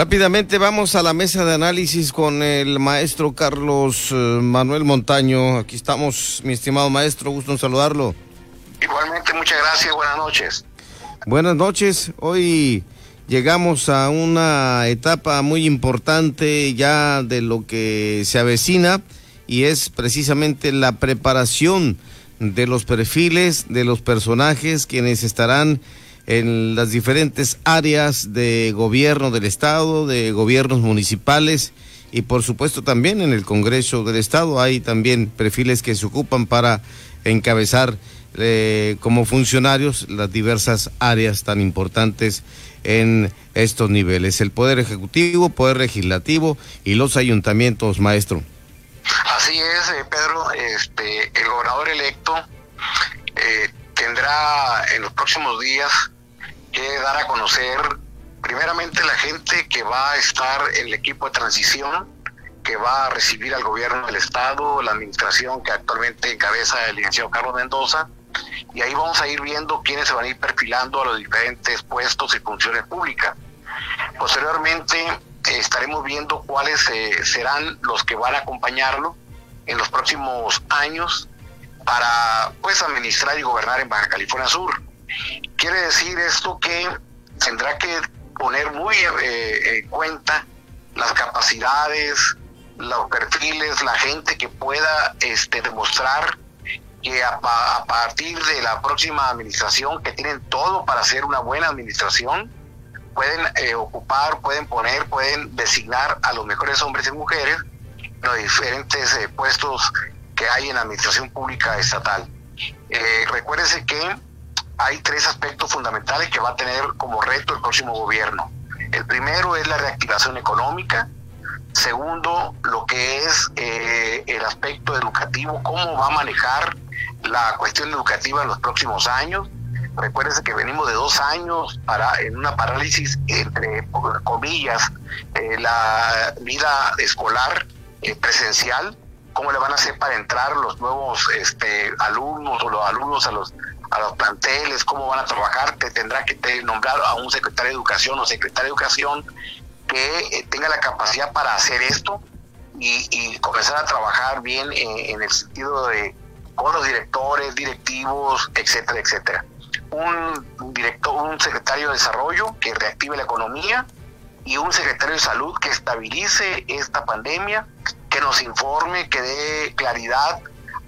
Rápidamente vamos a la mesa de análisis con el maestro Carlos eh, Manuel Montaño. Aquí estamos, mi estimado maestro, gusto en saludarlo. Igualmente, muchas gracias, buenas noches. Buenas noches, hoy llegamos a una etapa muy importante ya de lo que se avecina y es precisamente la preparación de los perfiles de los personajes quienes estarán en las diferentes áreas de gobierno del Estado, de gobiernos municipales y por supuesto también en el Congreso del Estado. Hay también perfiles que se ocupan para encabezar eh, como funcionarios las diversas áreas tan importantes en estos niveles, el Poder Ejecutivo, Poder Legislativo y los ayuntamientos, maestro. Así es, eh, Pedro, este, el gobernador electo eh, tendrá en los próximos días que dar a conocer primeramente la gente que va a estar en el equipo de transición, que va a recibir al gobierno del Estado, la administración que actualmente encabeza el licenciado Carlos Mendoza, y ahí vamos a ir viendo quiénes se van a ir perfilando a los diferentes puestos y funciones públicas. Posteriormente estaremos viendo cuáles eh, serán los que van a acompañarlo en los próximos años para pues administrar y gobernar en Baja California Sur. Quiere decir esto que tendrá que poner muy eh, en cuenta las capacidades, los perfiles, la gente que pueda este, demostrar que a, partir de la próxima administración, que tienen todo para hacer una buena administración, pueden eh, ocupar, pueden poner, pueden designar a los mejores hombres y mujeres en los diferentes eh, puestos que hay en la administración pública estatal. Eh, recuérdense que hay tres aspectos fundamentales que va a tener como reto el próximo gobierno. El primero es la reactivación económica, Segundo, lo que es eh, el aspecto educativo, cómo va a manejar la cuestión educativa en los próximos años. Recuérdense que venimos de dos años para en una parálisis entre comillas eh, la vida escolar eh, presencial. ¿Cómo le van a hacer para entrar los nuevos este, alumnos o los alumnos a los a los planteles? ¿Cómo van a trabajar? Te tendrá que nombrar a un secretario de educación o secretaria de educación que eh, tenga la capacidad para hacer esto y, comenzar a trabajar bien en, el sentido de con directores, directivos, etcétera, etcétera. Un director, un secretario de desarrollo que reactive la economía y un secretario de salud que estabilice esta pandemia, que nos informe, que dé claridad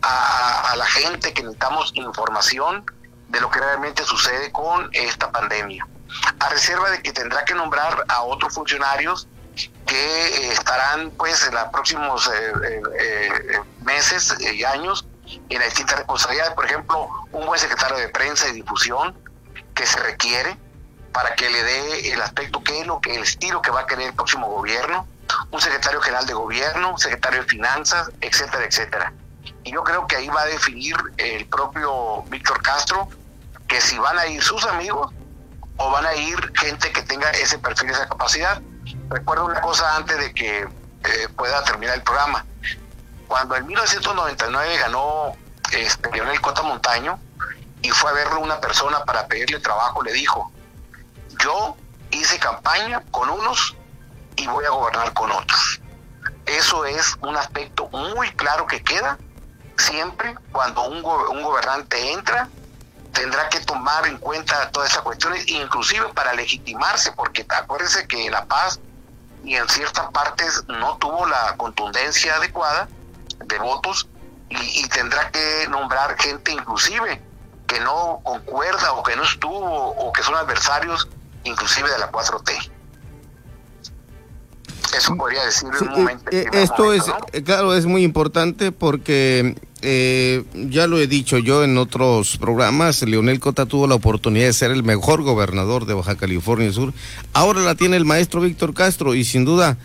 a, a la gente que necesitamos información de lo que realmente sucede con esta pandemia a reserva de que tendrá que nombrar a otros funcionarios que eh, estarán pues en los próximos eh, eh, meses y años en las distintas responsabilidades, por ejemplo, un buen secretario de prensa y difusión que se requiere para que le dé el aspecto que es lo que el estilo que va a querer el próximo gobierno, un secretario general de gobierno, un secretario de finanzas, etcétera, etcétera. Y yo creo que ahí va a definir el propio Víctor Castro que si van a ir sus amigos o van a ir gente que tenga ese perfil, esa capacidad. Recuerdo una cosa antes de que eh, pueda terminar el programa. Cuando en 1999 ganó este, Leonel Cota Montaño y fue a verlo una persona para pedirle trabajo, le dijo, yo hice campaña con unos y voy a gobernar con otros. Eso es un aspecto muy claro que queda siempre cuando un, un gobernante entra tendrá que tomar en cuenta todas esas cuestiones, inclusive para legitimarse, porque acuérdense que La Paz y en ciertas partes no tuvo la contundencia adecuada de votos y, tendrá que nombrar gente inclusive que no concuerda o que no estuvo o que son adversarios inclusive de la 4T. Eso podría decir un momento. Eh, esto es, eh, claro, es muy importante porque eh, ya lo he dicho yo en otros programas, Leonel Cota tuvo la oportunidad de ser el mejor gobernador de Baja California Sur. Ahora la tiene el maestro Víctor Castro y sin duda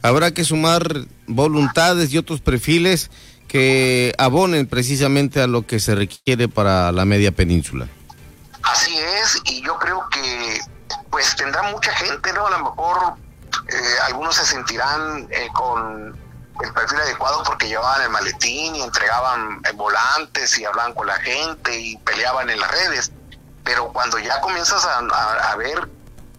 habrá que sumar voluntades y otros perfiles que abonen precisamente a lo que se requiere para la media península. Así es, y yo creo que pues tendrá mucha gente, ¿no? A lo mejor eh, algunos se sentirán eh, con el perfil adecuado porque llevaban el maletín y entregaban eh, volantes y hablaban con la gente y peleaban en las redes. Pero cuando ya comienzas a, ver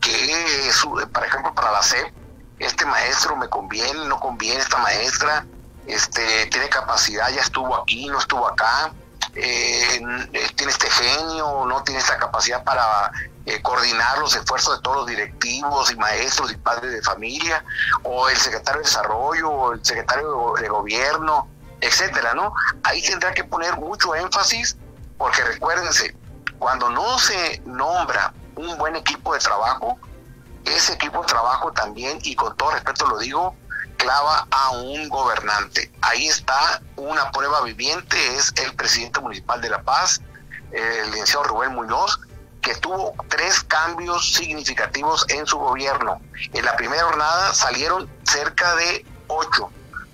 que, por ejemplo, para la CEP, este maestro me conviene, no conviene esta maestra, este, tiene capacidad, ya estuvo aquí, no estuvo acá, eh, eh, tiene este genio, no tiene esta capacidad para eh, coordinar los esfuerzos de todos los directivos y maestros y padres de familia, o el secretario de desarrollo, o el secretario de gobierno, etcétera, ¿no? Ahí tendrá que poner mucho énfasis, porque recuérdense, cuando no se nombra un buen equipo de trabajo, ese equipo de trabajo también, y con todo respeto lo digo, clava a un gobernante. Ahí está una prueba viviente, es el presidente municipal de La Paz, el licenciado Rubén Muñoz, que tuvo tres cambios significativos en su gobierno. En la primera jornada salieron cerca de ocho,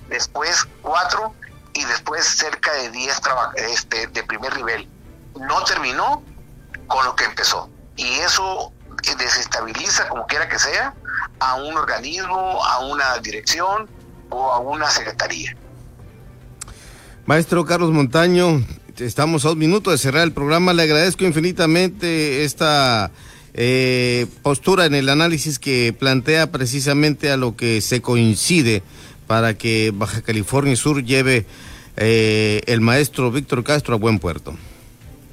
después cuatro y después cerca de diez este, de primer nivel. No terminó con lo que empezó. Y eso desestabiliza, como quiera que sea, a un organismo, a una dirección o a una secretaría. Maestro Carlos Montaño, estamos a un minuto de cerrar el programa. Le agradezco infinitamente esta eh, postura en el análisis que plantea precisamente a lo que se coincide para que Baja California Sur lleve eh, el maestro Víctor Castro a buen puerto.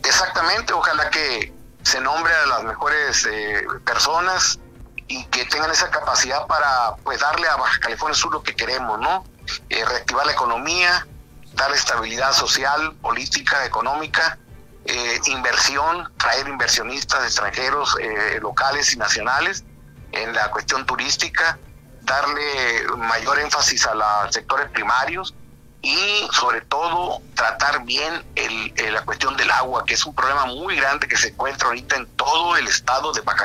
Exactamente, ojalá que se nombre a las mejores eh, personas y que tengan esa capacidad para pues darle a Baja California Sur lo que queremos, ¿no? Reactivar la economía, darle estabilidad social, política, económica, eh, inversión, traer inversionistas extranjeros, eh, locales y nacionales en la cuestión turística, darle mayor énfasis a los sectores primarios y sobre todo tratar bien el, la cuestión del agua, que es un problema muy grande que se encuentra ahorita en todo el estado de Baja